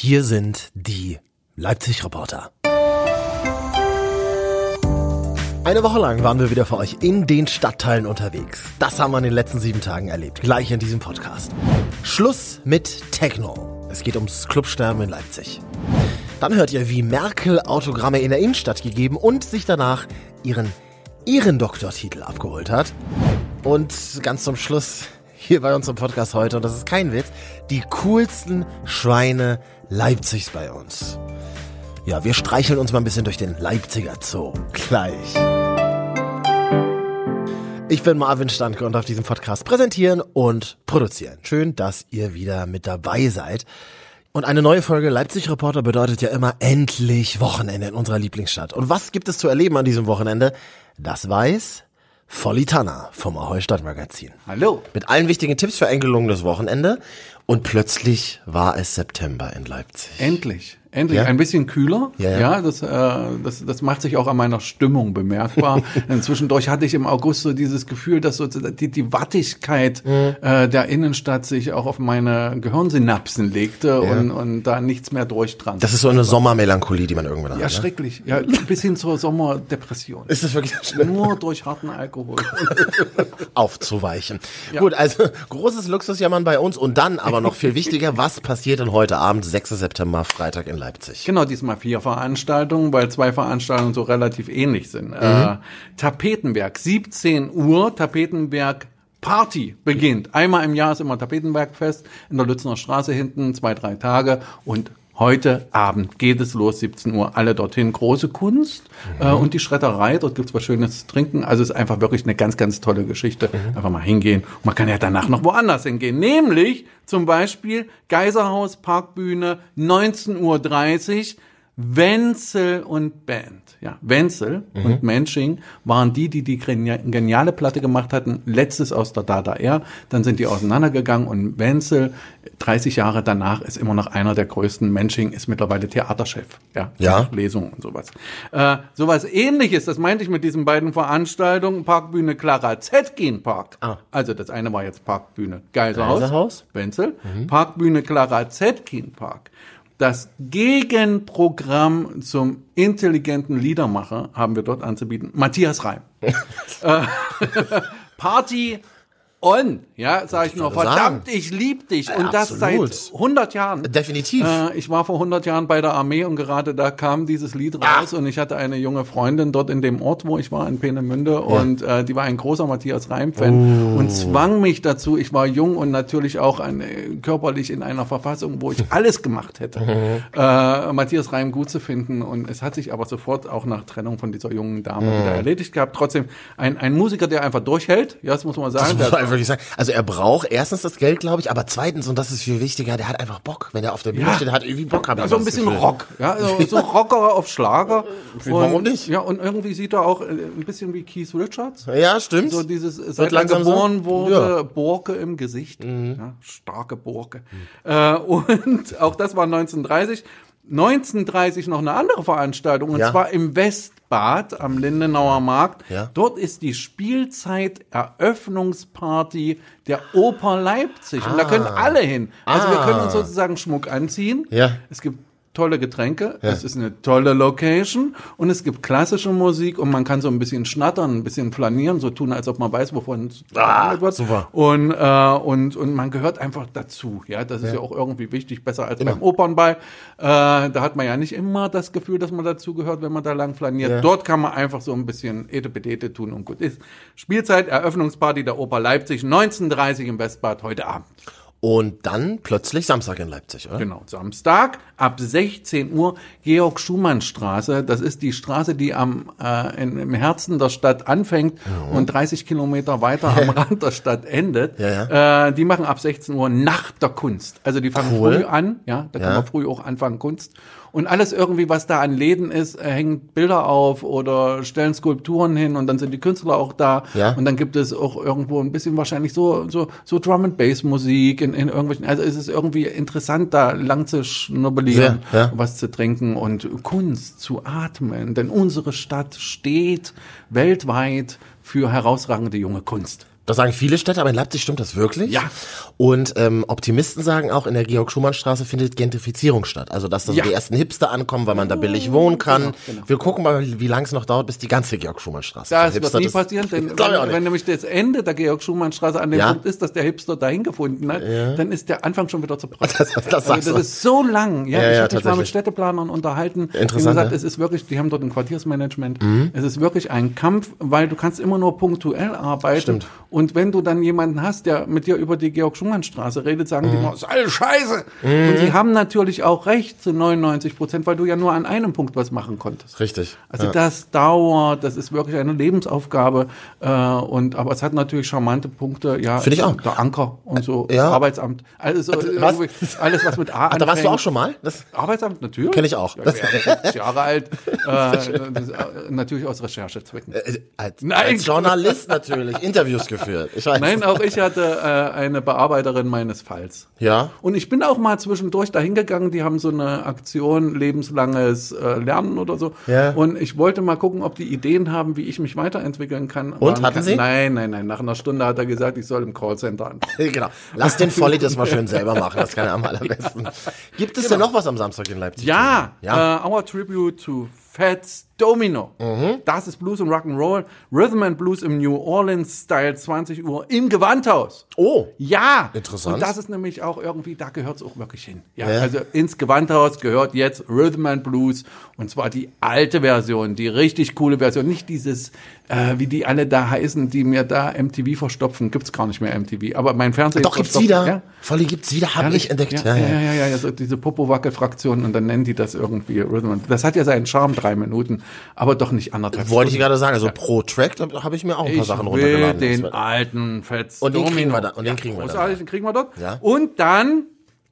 Hier sind die Leipzig-Reporter. Eine Woche lang waren wir wieder für euch in den Stadtteilen unterwegs. Das haben wir in den letzten sieben Tagen erlebt. Gleich in diesem Podcast. Schluss mit Techno. Es geht ums Clubsterben in Leipzig. Dann hört ihr, wie Merkel Autogramme in der Innenstadt gegeben und sich danach ihren Ehrendoktortitel abgeholt hat. Und ganz zum Schluss hier bei uns im Podcast heute, und das ist kein Witz, die coolsten Schweine Leipzigs bei uns. Ja, wir streicheln uns mal ein bisschen durch den Leipziger Zoo. Gleich. Ich bin Marvin Standke und auf diesem Podcast präsentieren und produzieren. Schön, dass ihr wieder mit dabei seid. Und eine neue Folge Leipzig Reporter bedeutet ja immer endlich Wochenende in unserer Lieblingsstadt. Und was gibt es zu erleben an diesem Wochenende? Das weiß Volitana vom Ahoi Stadtmagazin. Hallo. Mit allen wichtigen Tipps für ein gelungenes Wochenende. Und plötzlich war es September in Leipzig. Endlich. Endlich Ja? ein bisschen kühler. Ja, Ja, ja. das, äh, das, das macht sich auch an meiner Stimmung bemerkbar. Zwischendurch hatte ich im August so dieses Gefühl, dass so die, die Wattigkeit Mhm. äh, der Innenstadt sich auch auf meine Gehirnsynapsen legte und, und da nichts mehr durchdrang. Das ist so eine Sommermelancholie, die man irgendwann hat. ja, ne? schrecklich. Ja, bis hin zur Sommerdepression. Ist das wirklich schlimm? Nur durch harten Alkohol. aufzuweichen. Gut, also großes Luxusjammern bei uns und dann aber noch viel wichtiger, was passiert denn heute Abend, 6. September, Freitag in Leipzig? Genau, diesmal vier Veranstaltungen, weil zwei Veranstaltungen so relativ ähnlich sind. Äh, Tapetenwerk, 17 Uhr, Tapetenwerk Party beginnt. Einmal im Jahr ist immer Tapetenwerkfest in der Lützner Straße hinten, zwei, drei Tage und Heute Abend geht es los, 17 Uhr, alle dorthin. Große Kunst äh, und die Schredderei, dort gibt's was Schönes zu trinken. Also es ist einfach wirklich eine ganz, ganz tolle Geschichte. Einfach mal hingehen. Und man kann ja danach noch woanders hingehen. Nämlich zum Beispiel Geiserhaus, Parkbühne, 19.30 Uhr, Wenzel und Band. Ja, Wenzel und Mensching waren die, die die genia- geniale Platte gemacht hatten, letztes aus der Dada Air. Dann sind die auseinandergegangen und Wenzel, 30 Jahre danach, ist immer noch einer der größten. Mensching ist mittlerweile Theaterchef. Ja, Ja. Lesungen und sowas. Äh, sowas ähnliches, das meinte ich mit diesen beiden Veranstaltungen. Parkbühne Clara Zetkin Park. Ah. Also das eine war jetzt Parkbühne Geiserhaus. Geiserhaus. Wenzel. Parkbühne Clara Zetkin Park. Das Gegenprogramm zum intelligenten Liedermacher haben wir dort anzubieten. Matthias Reim. äh, Party on, ja, sage ich nur. Verdammt, sagen. ich lieb dich. Und Ja, das seit 100 Jahren. Definitiv. Äh, ich war vor 100 Jahren bei der Armee und gerade da kam dieses Lied raus und ich hatte eine junge Freundin dort in dem Ort, wo ich war, in Peenemünde und äh, die war ein großer Matthias Reim-Fan Oh. und zwang mich dazu. Ich war jung und natürlich auch ein, äh, körperlich in einer Verfassung, wo ich alles gemacht hätte, äh, Matthias Reim gut zu finden und es hat sich aber sofort auch nach Trennung von dieser jungen Dame wieder erledigt gehabt. Trotzdem ein, ein Musiker, der einfach durchhält, ja, das muss man sagen. Der- einfach wirklich sagen. Also er braucht erstens das Geld, glaube ich, aber zweitens, und das ist viel wichtiger, der hat einfach Bock. Wenn er auf der Bühne Ja. steht, der hat irgendwie Bock. Hab ich Also immer ein bisschen Gefühl. Rock, ja, so, so Rocker auf Schlager. Warum Und- nicht? Ja, und irgendwie sieht er auch äh, ein bisschen wie Keith Richards. Ja, stimmt. So dieses, seit er langsam so? geboren wurde, Ja. Borke im Gesicht. Ja, starke Borke. Äh, und auch das war 1930. 1930 noch eine andere Veranstaltung, und Ja. zwar im Westbad am Lindenauer Markt. Ja. Dort ist die Spielzeit-Eröffnungsparty der Oper Leipzig. Und da können alle hin. Also wir können uns Ah. sozusagen Schmuck anziehen. Ja. Es gibt tolle Getränke, es ist eine tolle Location und es gibt klassische Musik und man kann so ein bisschen schnattern, ein bisschen flanieren, so tun, als ob man weiß, wovon es gehandelt wird. Ah, super. Und, äh, und, und man gehört einfach dazu. Ja, das ist ja, auch irgendwie wichtig, besser als beim Opernball. Äh, da hat man ja nicht immer das Gefühl, dass man dazu gehört, wenn man da lang flaniert. Ja. Dort kann man einfach so ein bisschen Etepetete tun und gut ist. Spielzeit, Eröffnungsparty der Oper Leipzig, 1930 im Westbad, heute Abend. Und dann plötzlich Samstag in Leipzig, oder? Genau, Samstag ab 16 Uhr Georg-Schumann-Straße. Das ist die Straße, die am äh, in, im Herzen der Stadt anfängt und 30 Kilometer weiter am Rand der Stadt endet. Ja, Äh, die machen ab 16 Uhr Nacht der Kunst. Also die fangen Cool. früh an, ja, da kann Ja. man früh auch anfangen Kunst. Und alles irgendwie, was da an Läden ist, äh, hängen Bilder auf oder stellen Skulpturen hin und dann sind die Künstler auch da. Ja. Und dann gibt es auch irgendwo ein bisschen wahrscheinlich so, so, so Drum and Bass Musik in, in irgendwelchen, also es ist irgendwie interessant, da lang zu schnubbelieren, Sehr, ja. was zu trinken und Kunst zu atmen. Denn unsere Stadt steht weltweit für herausragende junge Kunst. Das sagen viele Städte, aber in Leipzig stimmt das wirklich. Ja. Und ähm, Optimisten sagen auch, in der Georg-Schumann-Straße findet Gentrifizierung statt. Also, dass da so Ja. die ersten Hipster ankommen, weil man da billig wohnen kann. genau, genau. Wir gucken mal, wie lange es noch dauert, bis die ganze Georg-Schumann-Straße Das wird nie passieren, denn wenn, wenn nämlich das Ende der Georg-Schumann-Straße an dem Ja. Punkt ist, dass der Hipster dahin gefunden hat, dann ist der Anfang schon wieder zerbrochen. Das- das sagst also das ist so lang. Ja, Ja, ich ja, habe mich mal mit. Städteplanern unterhalten. Die Interessant, gesagt, ja. es ist wirklich, die haben dort ein Quartiersmanagement. Mhm. Es ist wirklich ein Kampf, weil du kannst immer nur punktuell arbeiten. Stimmt. Und wenn du dann jemanden hast, der mit dir über die Georg-Schumann-Straße redet, sagen die Mhm. immer, das ist alles scheiße. Und die haben natürlich auch recht zu 99 Prozent, weil du ja nur an einem Punkt was machen konntest. Richtig. Also ja. das dauert, das ist wirklich eine Lebensaufgabe. Äh, und aber es hat natürlich charmante Punkte, ja. Finde ich auch. Der Anker und so, Ja. das Arbeitsamt. Also was? irgendwie alles, was mit A Ach, da warst du anfängt. auch schon mal? Das, Arbeitsamt, natürlich. Kenn ich auch. Ja, ich bin 50 Jahre alt. Äh, das äh, natürlich aus Recherchezwecken. äh, als, Nein. als Journalist natürlich, Interviews geführt. Ich weiß. Nein, auch ich hatte äh, eine Bearbeiterin meines Falls. Ja. Und ich bin auch mal zwischendurch dahin gegangen, die haben so eine Aktion lebenslanges äh, Lernen oder so. Ja. Und ich wollte mal gucken, ob die Ideen haben, wie ich mich weiterentwickeln kann. Und, hatten kein- sie? Nein, nein, nein. Nach einer Stunde hat er gesagt, ich soll im Callcenter anfangen. Genau. Lass den Volli das mal schön selber machen. Das kann er am allerbesten. Gibt es denn noch was am Samstag in Leipzig? Ja, Ja. Äh, our tribute to Fats Domino. Mhm. Das ist Blues und Rock'n'Roll. Rhythm and Blues im New Orleans Style, 20 Uhr im Gewandhaus. Oh. Ja. Interessant. Und das ist nämlich auch irgendwie, da gehört es auch wirklich hin. Ja, Ja. Also ins Gewandhaus gehört jetzt Rhythm and Blues und zwar die alte Version, die richtig coole Version. Nicht dieses, äh, wie die alle da heißen, die mir da MTV verstopfen. Gibt's gar nicht mehr MTV. Aber mein Fernseher Doch, gibt's wieder. Ja? Volli gibt's wieder, habe ich entdeckt. Ja, ja, ja, ja, ja, so diese Popo-Wackel-Fraktion und dann nennen die das irgendwie Rhythm. Das hat ja seinen Charme, drei Minuten, aber doch nicht anderthalb Wollte ich gerade sagen, also pro Track da habe ich mir auch ein paar Ich Sachen runtergeladen. den alten Fetz Und den kriegen wir da- und den kriegen wir den kriegen wir dort. Ja. Und dann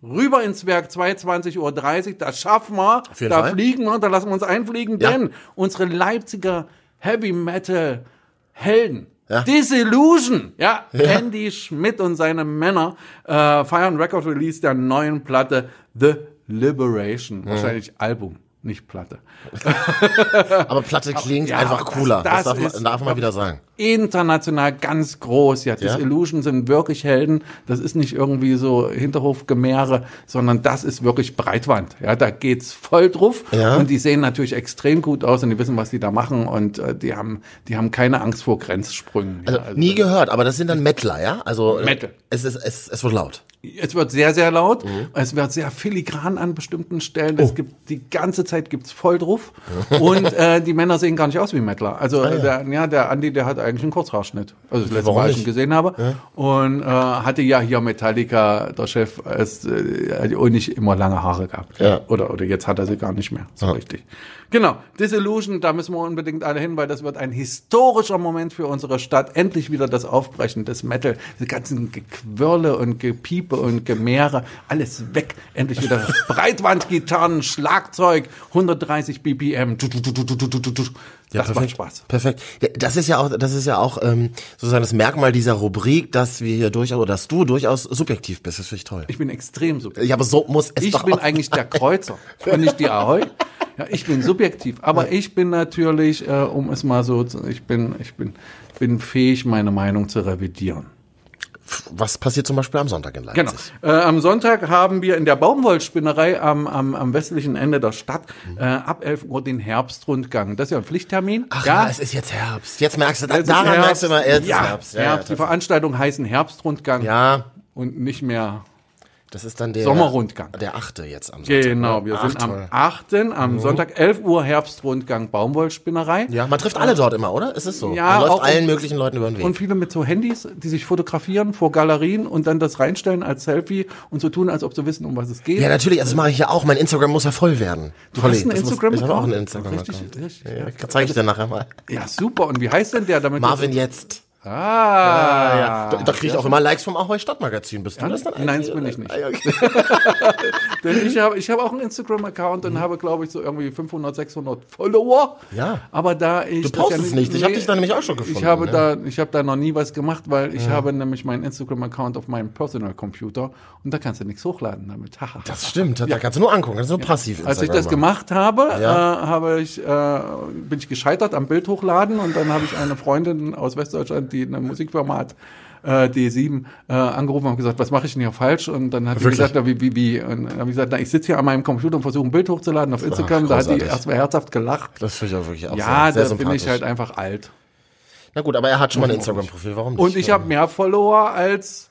rüber ins Werk 22.30 Uhr, das schaffen wir, da Fall. fliegen wir, da lassen wir uns einfliegen, Ja. denn unsere Leipziger Heavy Metal Helden, Ja. Disillusion, ja, Andy Schmidt und seine Männer äh, feiern Record Release der neuen Platte The Liberation, Mhm. wahrscheinlich Album, nicht Platte. Aber Platte klingt ja, einfach das- cooler. Das, das darf, man, darf man wieder sagen. international ganz groß. Ja, Ja. Disillusion sind wirklich Helden. Das ist nicht irgendwie so Hinterhofgemäre, sondern das ist wirklich Breitwand. Ja, da geht's voll drauf. Ja. Und die sehen natürlich extrem gut aus und die wissen, was die da machen und äh, die haben, die haben keine Angst vor Grenzsprüngen. Also, ja, also, nie gehört, aber das sind dann Mettler, ja? Also Metal. Es, ist, es, es wird laut. Es wird sehr, sehr laut. Mhm. Es wird sehr filigran an bestimmten Stellen. Oh. Es gibt die ganze Zeit gibt's voll drauf. Und äh, die Männer sehen gar nicht aus wie Mettler. Also Ah, ja. der, ja, der Andi, der hat eigentlich einen Kurzhaarschnitt. Also das letzte Warum Mal, ich ihn gesehen habe. Und äh, hatte ja hier Metallica, der Chef, es, äh, hat auch nicht immer lange Haare gehabt. Ja. Oder, oder jetzt hat er sie gar nicht mehr. So richtig. Genau. Disillusion, da müssen wir unbedingt alle hin, weil das wird ein historischer Moment für unsere Stadt. Endlich wieder das Aufbrechen des Metal. Die ganzen Gequirle und Gepiepe und Gemehre. Alles weg. Endlich wieder Breitwandgitarren, Schlagzeug, 130 BPM. Du. Das macht Spaß. Perfekt. Ja, Das ist ja auch, das ist ja auch ähm, sozusagen das Merkmal dieser Rubrik, dass wir hier durchaus, oder dass du durchaus subjektiv bist. Das finde ich toll. Ich bin extrem subjektiv. Ja, aber so muss es Ich doch bin auch eigentlich der Kreuzer und nicht die Ahoi. Ja, ich bin subjektiv, aber ich bin natürlich, äh, um es mal so, zu, ich bin, ich bin, bin fähig, meine Meinung zu revidieren. Was passiert zum Beispiel am Sonntag in Genau. Leipzig? Äh, am Sonntag haben wir in der Baumwollspinnerei am, am, am westlichen Ende der Stadt äh, ab 11 Uhr den Herbstrundgang. Das ist ja ein Pflichttermin. Ach ja, ja, es ist jetzt Herbst. Jetzt merkst du, da, es ist daran Herbst. merkst du immer, jetzt ist ja, Herbst. Ja, Herbst. Die ja, Veranstaltung heißen Herbstrundgang ja, und nicht mehr das ist dann der Sommerrundgang. Der achte jetzt am Sonntag. Genau, wir Ach, sind am toll. Mhm. 8. am Sonntag 11 Uhr Herbstrundgang Baumwollspinnerei. Ja, man trifft alle dort immer, oder? Ist es so? Ja, man läuft auch- allen möglichen Leuten über den Weg. Und viele mit so Handys, die sich fotografieren vor Galerien und dann das reinstellen als Selfie und so tun, als ob sie wissen, um was es geht. ja, natürlich, also das mache ich ja auch. Mein Instagram muss ja voll werden. Du Voll, hast einen das muss-? Ich habe auch einen Instagram-Account. Richtig, richtig. Ja, ja, zeige ich dir nachher mal. Ja, super. Und wie heißt denn der? Damit Marvin jetzt. Ah, Ja, da, da kriege ich auch immer Likes vom Ahoi Stadtmagazin. Bist du das dann Nein, eigentlich, das bin ich nicht. Ah, ja, okay. Denn ich habe ich habe auch einen Instagram-Account und habe, glaube ich, so irgendwie 500, 600 Follower. Ja. Aber da ich. Du das postest nicht. Ich habe dich da nämlich auch schon gefunden. Ich habe ne? da, ich habe da noch nie was gemacht, weil ich habe nämlich meinen Instagram-Account auf meinem Personal Computer und da kannst du nichts hochladen damit. Das stimmt, da kannst du nur angucken, kannst du nur passiv Als ich das gemacht habe, Ja. äh, habe ich, äh, bin ich gescheitert am Bild hochladen und dann habe ich eine Freundin aus Westdeutschland, die eine Musikfirma hat, äh, D7 äh, angerufen und gesagt, was mache ich denn hier falsch? Und dann hat sie gesagt, na, wie, wie, wie? Und dann habe ich gesagt, na, ich sitze hier an meinem Computer und versuche ein Bild hochzuladen auf Instagram. da hat die erstmal herzhaft gelacht. Das finde ich auch wirklich auch Ja, sehr, da sehr bin ich halt einfach alt. Na gut, aber er hat schon mal ein Instagram-Profil, warum nicht? Und ich habe mehr Follower als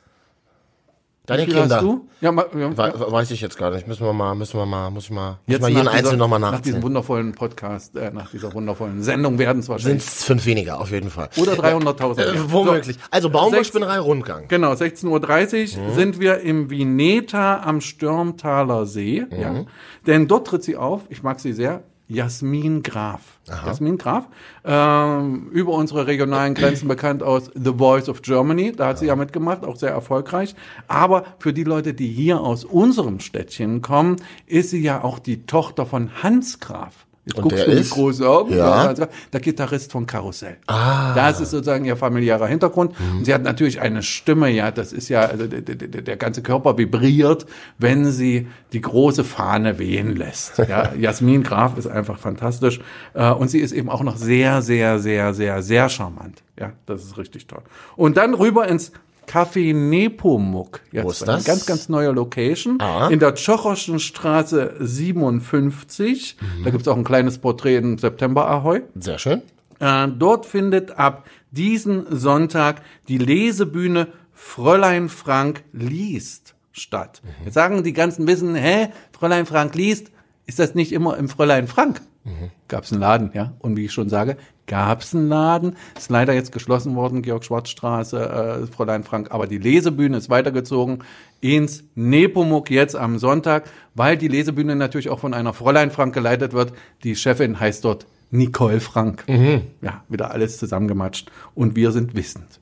Deine wie viel Kinder. hast du? Ja, ma, ja. We- Weiß ich jetzt gar nicht. Müssen wir mal, müssen wir mal, muss ich mal, Jetzt mal jeden nach einzelnen nochmal Nach diesem wundervollen Podcast, äh, nach dieser wundervollen Sendung werden es Sind wahrscheinlich. es fünf weniger, auf jeden Fall. Oder 300.000. Äh, womöglich. Also Baumwollspinnerei Rundgang. Genau, 16.30 Uhr Mhm. sind wir im Vineta am Stürmtaler See. Mhm. Ja. Denn dort tritt sie auf, ich mag sie sehr, Jasmin Graf. Jasmin Graf, ähm, über unsere regionalen Grenzen bekannt aus The Voice of Germany. Da hat sie ja mitgemacht, auch sehr erfolgreich. Aber für die Leute, die hier aus unserem Städtchen kommen, ist sie ja auch die Tochter von Hans Graf. Jetzt Und guckst du mit ist? großen Augen. Ja. Der Gitarrist von Karussell. Ah. Das ist sozusagen ihr familiärer Hintergrund. Und sie hat natürlich eine Stimme, ja, das ist ja, also der, der, der der ganze Körper vibriert, wenn sie die große Fahne wehen lässt. Ja, Jasmin Graf ist einfach fantastisch. Äh, Und sie ist eben auch noch sehr, sehr, sehr, sehr, sehr charmant. Ja, das ist richtig toll. Und dann rüber ins Café Nepomuk. Jetzt Wo ist eine das? Ganz, ganz neue Location. Ah. In der Tschochoschen Straße 57. Da gibt's auch ein kleines Porträt im September Ahoi. Sehr schön. Äh, dort findet ab diesen Sonntag die Lesebühne Fräulein Frank liest statt. Jetzt sagen die ganzen Wissen, hä, Fräulein Frank liest, ist das nicht immer im Fräulein Frank? Gab's einen Laden, ja. Und wie ich schon sage, gab's einen Laden. Ist leider jetzt geschlossen worden, Georg-Schwarz-Straße, äh, Fräulein Frank. Aber die Lesebühne ist weitergezogen ins Nepomuk jetzt am Sonntag, weil die Lesebühne natürlich auch von einer Fräulein Frank geleitet wird. Die Chefin heißt dort Nicole Frank. Ja, wieder alles zusammengematscht. Und wir sind wissend.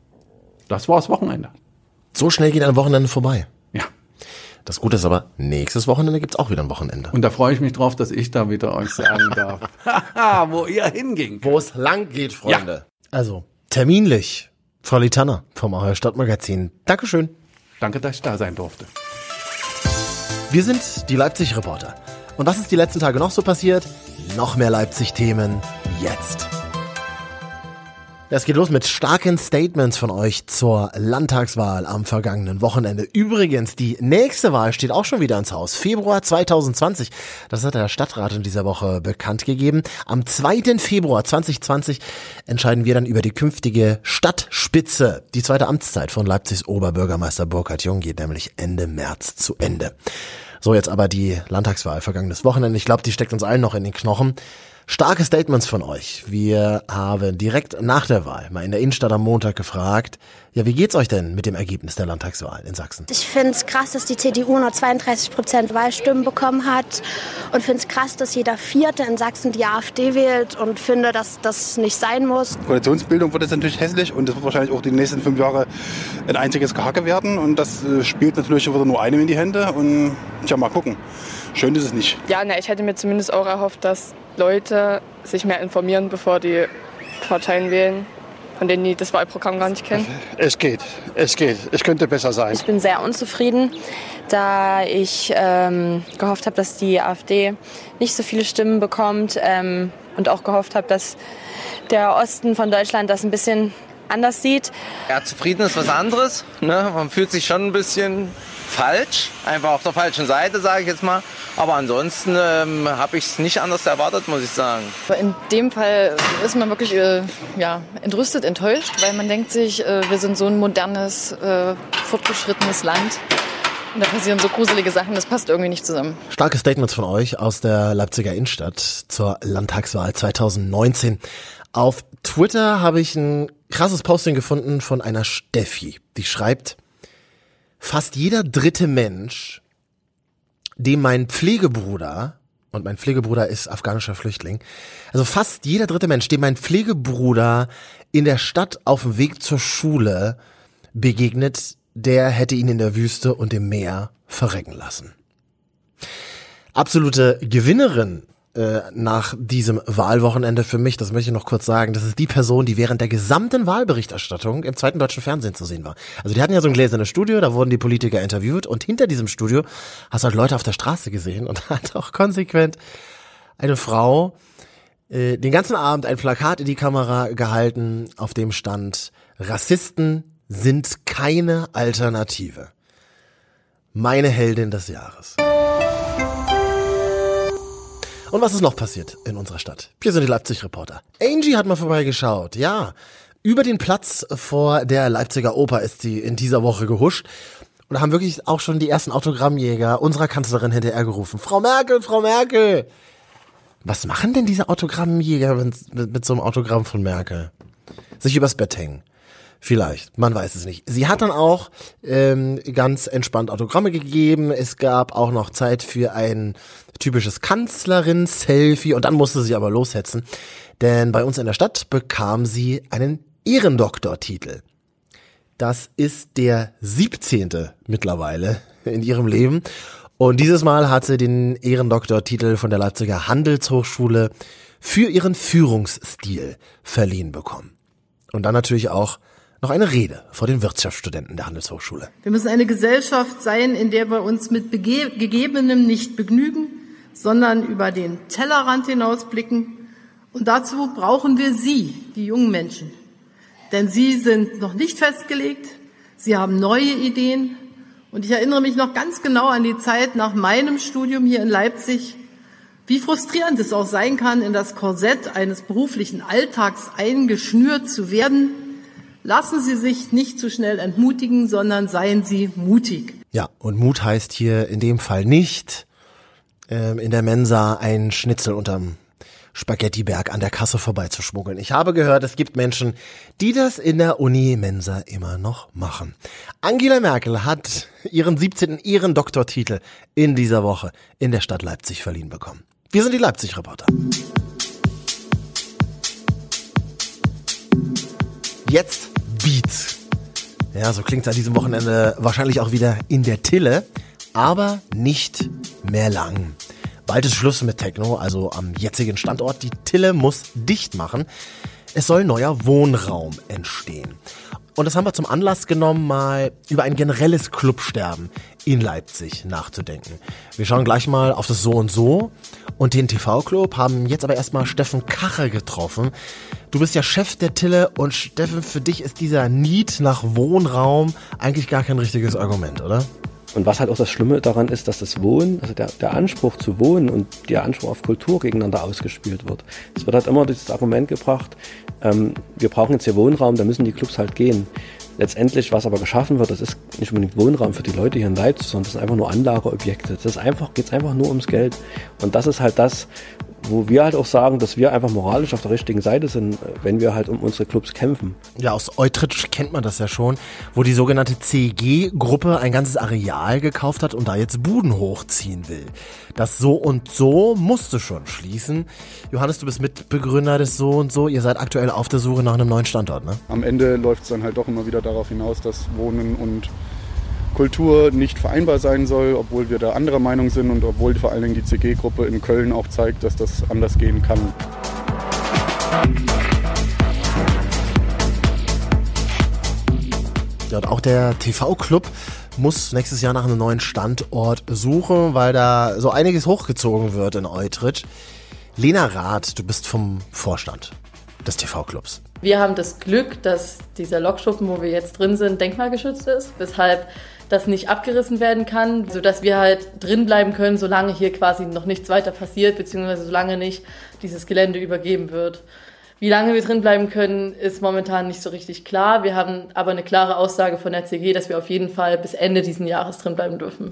Das war's Wochenende. So schnell geht ein Wochenende vorbei. Ja. Das Gute ist aber, nächstes Wochenende gibt's auch wieder ein Wochenende. Und da freue ich mich drauf, dass ich da wieder euch sagen darf, Haha, wo ihr hinging. Wo es lang geht, Freunde. Also, terminlich. Frau Litanner vom Aheuer Stadtmagazin. Dankeschön. Danke, dass ich da sein durfte. Wir sind die Leipzig-Reporter. Und was ist die letzten Tage noch so passiert? Noch mehr Leipzig-Themen jetzt. Es geht los mit starken Statements von euch zur Landtagswahl am vergangenen Wochenende. Übrigens, die nächste Wahl steht auch schon wieder ins Haus. Februar 2020. Das hat der Stadtrat in dieser Woche bekannt gegeben. Am 2. Februar 2020 entscheiden wir dann über die künftige Stadtspitze. Die zweite Amtszeit von Leipzigs Oberbürgermeister Burkhard Jung geht nämlich Ende März zu Ende. So, jetzt aber die Landtagswahl vergangenes Wochenende. Ich glaube, die steckt uns allen noch in den Knochen. Starke Statements von euch. Wir haben direkt nach der Wahl mal in der Innenstadt am Montag gefragt, ja, wie geht's euch denn mit dem Ergebnis der Landtagswahl in Sachsen? Ich finde es krass, dass die CDU nur 32 Prozent Wahlstimmen bekommen hat und finde es krass, dass jeder Vierte in Sachsen die AfD wählt und finde, dass das nicht sein muss. Koalitionsbildung wird jetzt natürlich hässlich und es wird wahrscheinlich auch die nächsten fünf Jahre ein einziges Gehacke werden und das äh, spielt natürlich wieder nur einem in die Hände und tja, mal gucken. Schön ist es nicht. Ja, na, ich hätte mir zumindest auch erhofft, dass Leute sich mehr informieren, bevor die Parteien wählen, von denen die das Wahlprogramm gar nicht kennen. Es geht, es geht. Es könnte besser sein. Ich bin sehr unzufrieden, da ich ähm, gehofft habe, dass die AfD nicht so viele Stimmen bekommt ähm, und auch gehofft habe, dass der Osten von Deutschland das ein bisschen anders sieht. Ja, zufrieden ist was anderes. Ne? Man fühlt sich schon ein bisschen falsch, einfach auf der falschen Seite, sage ich jetzt mal. Aber ansonsten ähm, habe ich es nicht anders erwartet, muss ich sagen. In dem Fall ist man wirklich äh, ja, entrüstet, enttäuscht, weil man denkt sich, äh, wir sind so ein modernes, äh, fortgeschrittenes Land. Und da passieren so gruselige Sachen, das passt irgendwie nicht zusammen. Starke Statements von euch aus der Leipziger Innenstadt zur Landtagswahl 2019. Auf Twitter habe ich ein krasses Posting gefunden von einer Steffi, die schreibt, fast jeder dritte Mensch, dem mein Pflegebruder, und mein Pflegebruder ist afghanischer Flüchtling, also fast jeder dritte Mensch, dem mein Pflegebruder in der Stadt auf dem Weg zur Schule begegnet, der hätte ihn in der Wüste und im Meer verrecken lassen. Absolute Gewinnerin äh, nach diesem Wahlwochenende für mich, das möchte ich noch kurz sagen, das ist die Person, die während der gesamten Wahlberichterstattung im zweiten deutschen Fernsehen zu sehen war. Also die hatten ja so ein gläsernes Studio, da wurden die Politiker interviewt und hinter diesem Studio hast du halt Leute auf der Straße gesehen und hat auch konsequent eine Frau äh, den ganzen Abend ein Plakat in die Kamera gehalten, auf dem stand Rassisten sind keine Alternative. Meine Heldin des Jahres. Und was ist noch passiert in unserer Stadt? Hier sind die Leipzig-Reporter. Angie hat mal vorbeigeschaut. Ja, über den Platz vor der Leipziger Oper ist sie in dieser Woche gehuscht. Und haben wirklich auch schon die ersten Autogrammjäger unserer Kanzlerin hinterher gerufen. Frau Merkel, Frau Merkel! Was machen denn diese Autogrammjäger mit, mit, mit so einem Autogramm von Merkel? Sich übers Bett hängen. Vielleicht, man weiß es nicht. Sie hat dann auch ähm, ganz entspannt Autogramme gegeben. Es gab auch noch Zeit für ein typisches Kanzlerin-Selfie und dann musste sie aber loshetzen, denn bei uns in der Stadt bekam sie einen Ehrendoktortitel. Das ist der 17. mittlerweile in ihrem Leben. Und dieses Mal hat sie den Ehrendoktortitel von der Leipziger Handelshochschule für ihren Führungsstil verliehen bekommen. Und dann natürlich auch noch eine Rede vor den Wirtschaftsstudenten der Handelshochschule. Wir müssen eine Gesellschaft sein, in der wir uns mit Bege Gegebenem nicht begnügen, sondern über den Tellerrand hinausblicken. Und dazu brauchen wir Sie, die jungen Menschen. Denn Sie sind noch nicht festgelegt, Sie haben neue Ideen. Und ich erinnere mich noch ganz genau an die Zeit nach meinem Studium hier in Leipzig, wie frustrierend es auch sein kann, in das Korsett eines beruflichen Alltags eingeschnürt zu werden, Lassen Sie sich nicht zu schnell entmutigen, sondern seien Sie mutig. Ja, und Mut heißt hier in dem Fall nicht ähm, in der Mensa ein Schnitzel unterm Spaghettiberg an der Kasse vorbeizuschmuggeln. Ich habe gehört, es gibt Menschen, die das in der Uni-Mensa immer noch machen. Angela Merkel hat ihren 17. Ehrendoktortitel in dieser Woche in der Stadt Leipzig verliehen bekommen. Wir sind die Leipzig-Reporter. Jetzt Beats. Ja, so klingt es an diesem Wochenende wahrscheinlich auch wieder in der Tille, aber nicht mehr lang. Bald ist Schluss mit Techno, also am jetzigen Standort. Die Tille muss dicht machen. Es soll neuer Wohnraum entstehen. Und das haben wir zum Anlass genommen, mal über ein generelles Clubsterben in Leipzig nachzudenken. Wir schauen gleich mal auf das So und So und den TV-Club, haben jetzt aber erstmal Steffen Kacher getroffen. Du bist ja Chef der Tille und Steffen, für dich ist dieser Need nach Wohnraum eigentlich gar kein richtiges Argument, oder? Und was halt auch das Schlimme daran ist, dass das Wohnen, also der, der Anspruch zu wohnen und der Anspruch auf Kultur gegeneinander ausgespielt wird. Es wird halt immer dieses Argument gebracht, ähm, wir brauchen jetzt hier Wohnraum, da müssen die Clubs halt gehen. Letztendlich, was aber geschaffen wird, das ist nicht unbedingt Wohnraum für die Leute hier in Leipzig, sondern das sind einfach nur Anlageobjekte. Das ist einfach, geht's einfach nur ums Geld. Und das ist halt das, wo wir halt auch sagen, dass wir einfach moralisch auf der richtigen Seite sind, wenn wir halt um unsere Clubs kämpfen. Ja, aus Eutritt kennt man das ja schon, wo die sogenannte CG-Gruppe ein ganzes Areal gekauft hat und da jetzt Buden hochziehen will. Das So und So musste schon schließen. Johannes, du bist Mitbegründer des So und So. Ihr seid aktuell auf der Suche nach einem neuen Standort, ne? Am Ende läuft es dann halt doch immer wieder darauf hinaus, dass Wohnen und Kultur nicht vereinbar sein soll, obwohl wir da anderer Meinung sind und obwohl vor allen Dingen die CG-Gruppe in Köln auch zeigt, dass das anders gehen kann. Ja, und auch der TV-Club muss nächstes Jahr nach einem neuen Standort suchen, weil da so einiges hochgezogen wird in Eutritt. Lena Rath, du bist vom Vorstand des TV-Clubs. Wir haben das Glück, dass dieser Lokschuppen, wo wir jetzt drin sind, denkmalgeschützt ist, weshalb das nicht abgerissen werden kann, sodass wir halt drin bleiben können, solange hier quasi noch nichts weiter passiert, beziehungsweise solange nicht dieses Gelände übergeben wird. Wie lange wir drin bleiben können, ist momentan nicht so richtig klar. Wir haben aber eine klare Aussage von der CG, dass wir auf jeden Fall bis Ende diesen Jahres drin bleiben dürfen.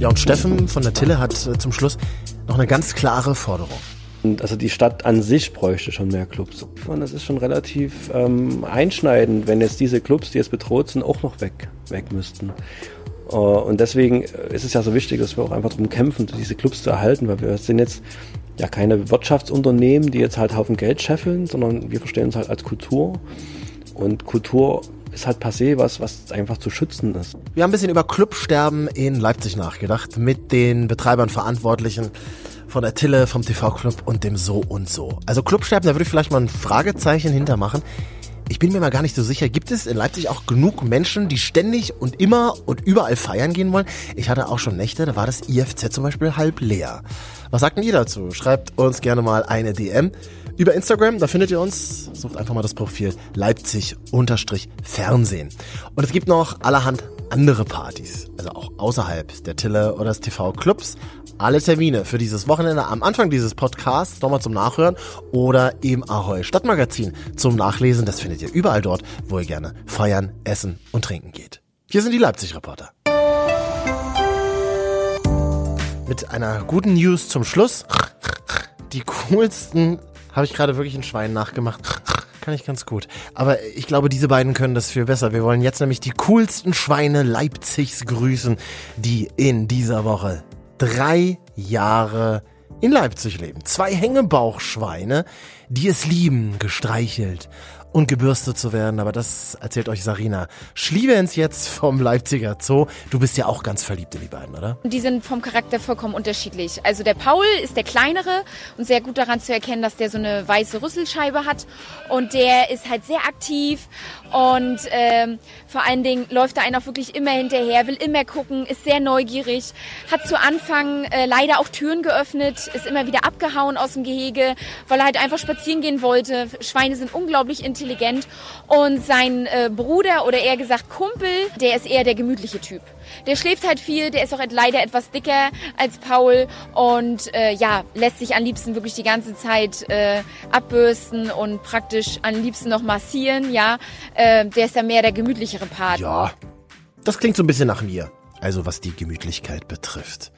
Ja, und Steffen von der Tille hat äh, zum Schluss noch eine ganz klare Forderung. Und also die Stadt an sich bräuchte schon mehr Clubs. Und das ist schon relativ ähm, einschneidend, wenn jetzt diese Clubs, die jetzt bedroht sind, auch noch weg, weg müssten. Uh, und deswegen ist es ja so wichtig, dass wir auch einfach darum kämpfen, diese Clubs zu erhalten, weil wir sind jetzt ja keine Wirtschaftsunternehmen, die jetzt halt Haufen Geld scheffeln, sondern wir verstehen uns halt als Kultur. Und Kultur ist halt passé was, was einfach zu schützen ist. Wir haben ein bisschen über Clubsterben in Leipzig nachgedacht, mit den Betreibern Verantwortlichen von der Tille, vom TV-Club und dem So und So. Also Clubsterben, da würde ich vielleicht mal ein Fragezeichen hintermachen. ich bin mir mal gar nicht so sicher, gibt es in Leipzig auch genug Menschen, die ständig und immer und überall feiern gehen wollen? Ich hatte auch schon Nächte, da war das IFZ zum Beispiel halb leer. Was sagt denn ihr dazu? Schreibt uns gerne mal eine DM. Über Instagram, da findet ihr uns, sucht einfach mal das Profil Leipzig-Fernsehen. Und es gibt noch allerhand andere Partys, also auch außerhalb der Tille oder des TV-Clubs. Alle Termine für dieses Wochenende am Anfang dieses Podcasts nochmal zum Nachhören oder im Ahoi Stadtmagazin zum Nachlesen. Das findet ihr überall dort, wo ihr gerne feiern, essen und trinken geht. Hier sind die Leipzig-Reporter. Mit einer guten News zum Schluss. Die coolsten habe ich gerade wirklich ein Schwein nachgemacht. Kann ich ganz gut. Aber ich glaube, diese beiden können das viel besser. Wir wollen jetzt nämlich die coolsten Schweine Leipzigs grüßen, die in dieser Woche drei Jahre in Leipzig leben. Zwei Hängebauchschweine, die es lieben, gestreichelt und gebürstet zu werden. Aber das erzählt euch Sarina Schlievens jetzt vom Leipziger Zoo. Du bist ja auch ganz verliebt in die beiden, oder? Die sind vom Charakter vollkommen unterschiedlich. Also der Paul ist der kleinere und sehr gut daran zu erkennen, dass der so eine weiße Rüsselscheibe hat. Und der ist halt sehr aktiv und ähm, vor allen Dingen läuft er einen auch wirklich immer hinterher, will immer gucken, ist sehr neugierig, hat zu Anfang äh, leider auch Türen geöffnet, ist immer wieder abgehauen aus dem Gehege, weil er halt einfach spazieren gehen wollte. Schweine sind unglaublich intelligent intelligent. Und sein äh, Bruder oder eher gesagt Kumpel, der ist eher der gemütliche Typ. Der schläft halt viel, der ist auch leider etwas dicker als Paul und äh, ja, lässt sich am liebsten wirklich die ganze Zeit äh, abbürsten und praktisch am liebsten noch massieren, ja. Äh, der ist dann mehr der gemütlichere Part. Ja, das klingt so ein bisschen nach mir. Also was die Gemütlichkeit betrifft.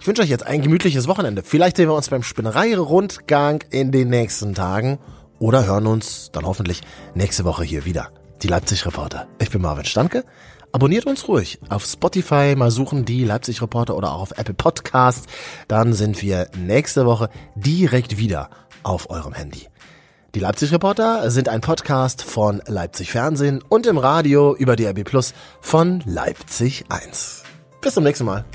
Ich wünsche euch jetzt ein gemütliches Wochenende. Vielleicht sehen wir uns beim Spinnerei-Rundgang in den nächsten Tagen oder hören uns dann hoffentlich nächste Woche hier wieder. Die Leipzig Reporter. Ich bin Marvin Stanke. Abonniert uns ruhig auf Spotify, mal suchen die Leipzig Reporter oder auch auf Apple Podcast. Dann sind wir nächste Woche direkt wieder auf eurem Handy. Die Leipzig Reporter sind ein Podcast von Leipzig Fernsehen und im Radio über DRB Plus von Leipzig 1. Bis zum nächsten Mal.